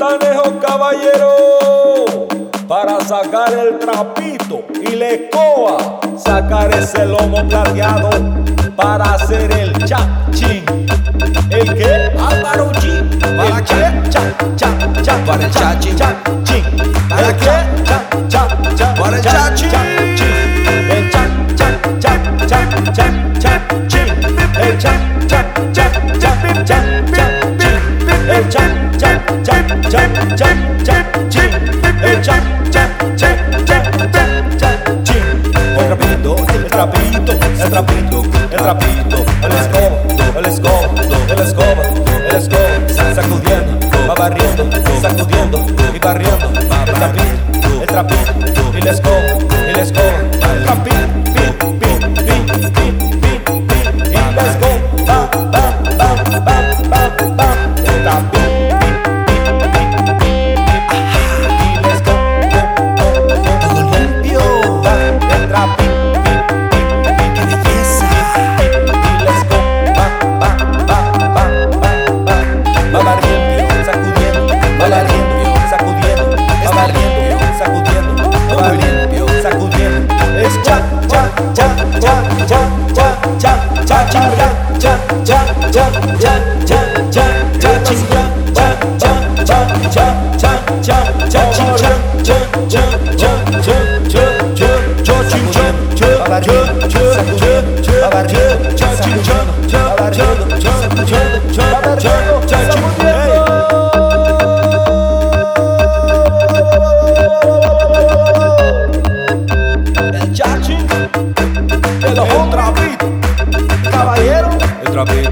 Cantanejo caballero para sacar el trapito y la escoba, sacar ese lomo plateado para hacer el chachín. ¿El qué? Álvaro G. ¿Para qué? Cha, cha, cha, para el chachín. el trapito, el trapito, el trapito. Caballero, el trapito.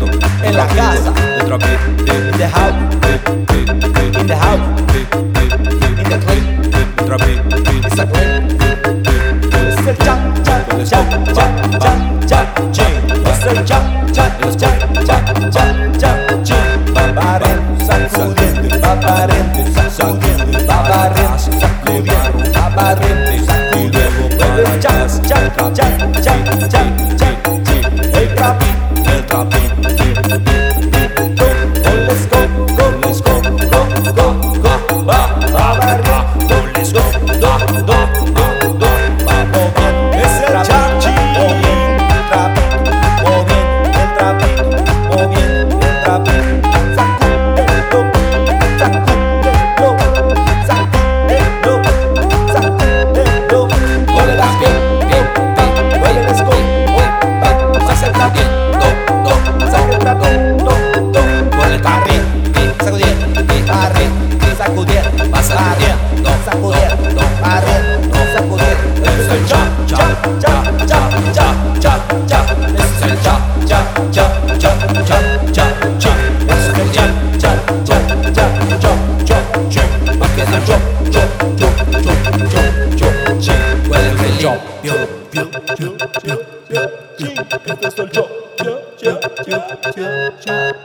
casa. They drop it in the house, in the house, in the club. They drop it, it's a club. It's Você jam, jam, jam, jam. já, já, jam, Você já, jam, jam, jam, jam. já, já. Babarento, sacudendo, babarento, sacudendo, babarento, sacudendo, babarento, sacudendo. Você já, jam, jam, jam, jam.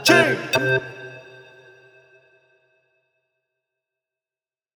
Ching!